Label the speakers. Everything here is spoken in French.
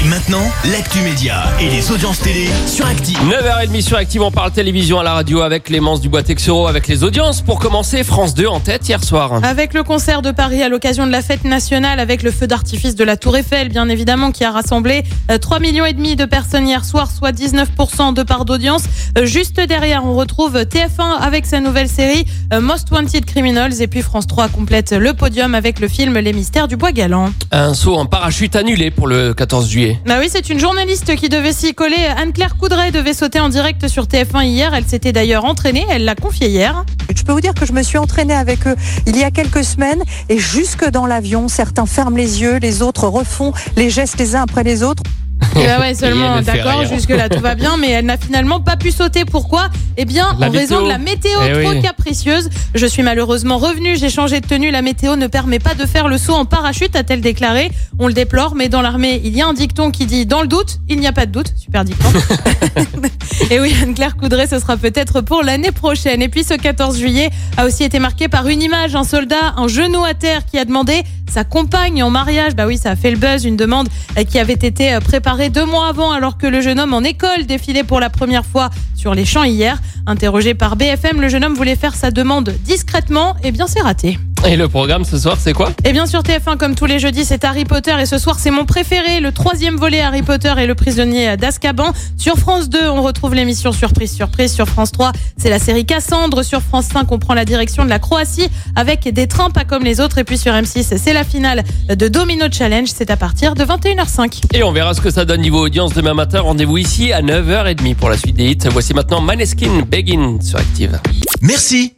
Speaker 1: Et maintenant, l'actu média et les audiences télé sur Active.
Speaker 2: 9h30 sur Active, on parle télévision à la radio avec Clémence Dubois-Texero avec les audiences. Pour commencer, France 2 en tête hier soir.
Speaker 3: Avec le concert de Paris à l'occasion de la fête nationale, avec le feu d'artifice de la Tour Eiffel, bien évidemment, qui a rassemblé euh, 3 millions et demi de personnes hier soir, soit 19% de part d'audience. Euh, Juste derrière, on retrouve TF1 avec sa nouvelle série euh, Most Wanted Criminals, et puis France 3 complète le podium avec le film Les Mystères du Bois Galant.
Speaker 2: Un saut en parachute annulé pour le 14 juillet.
Speaker 3: Bah oui, c'est une journaliste qui devait s'y coller. Anne-Claire Coudray devait sauter en direct sur TF1 hier. Elle s'était d'ailleurs entraînée, elle l'a confié hier.
Speaker 4: Je peux vous dire que je me suis entraînée avec eux il y a quelques semaines et jusque dans l'avion, certains ferment les yeux, les autres refont les gestes les uns après les autres.
Speaker 3: Bah ouais, seulement, d'accord, jusque-là tout va bien, mais elle n'a finalement pas pu sauter. Pourquoi? Eh bien,
Speaker 2: La
Speaker 3: en raison de la météo
Speaker 2: Eh
Speaker 3: trop
Speaker 2: oui.
Speaker 3: capricieuse. Je suis malheureusement revenue, j'ai changé de tenue. La météo ne permet pas de faire le saut en parachute, a-t-elle déclaré. On le déplore, mais dans l'armée, il y a un dicton qui dit dans le doute, il n'y a pas de doute. Super dicton. Et oui, Anne-Claire Coudray, ce sera peut-être pour l'année prochaine. Et puis ce 14 juillet a aussi été marqué par une image, un soldat, un genou à terre qui a demandé sa compagne en mariage. Bah oui, ça a fait le buzz, une demande qui avait été euh, deux mois avant alors que le jeune homme en école défilait pour la première fois sur les champs hier. Interrogé par BFM, le jeune homme voulait faire sa demande discrètement. Eh bien, c'est raté.
Speaker 2: Et le programme ce soir, c'est quoi?
Speaker 3: Et bien sûr TF1 comme tous les jeudis c'est Harry Potter. Et ce soir c'est mon préféré. Le troisième volet Harry Potter et le prisonnier d'Azkaban. Sur France 2 on retrouve l'émission Surprise Surprise. Sur France 3 c'est la série Cassandre. Sur France 5 on prend la direction de la Croatie avec des trains pas comme les autres. Et puis sur M6 c'est la finale de Domino Challenge. C'est à partir de 21h05
Speaker 2: Et on verra ce que ça donne niveau audience demain matin. Rendez-vous ici à 9h30 pour la suite des hits. Voici maintenant Maneskin Begin sur Active.
Speaker 1: Merci.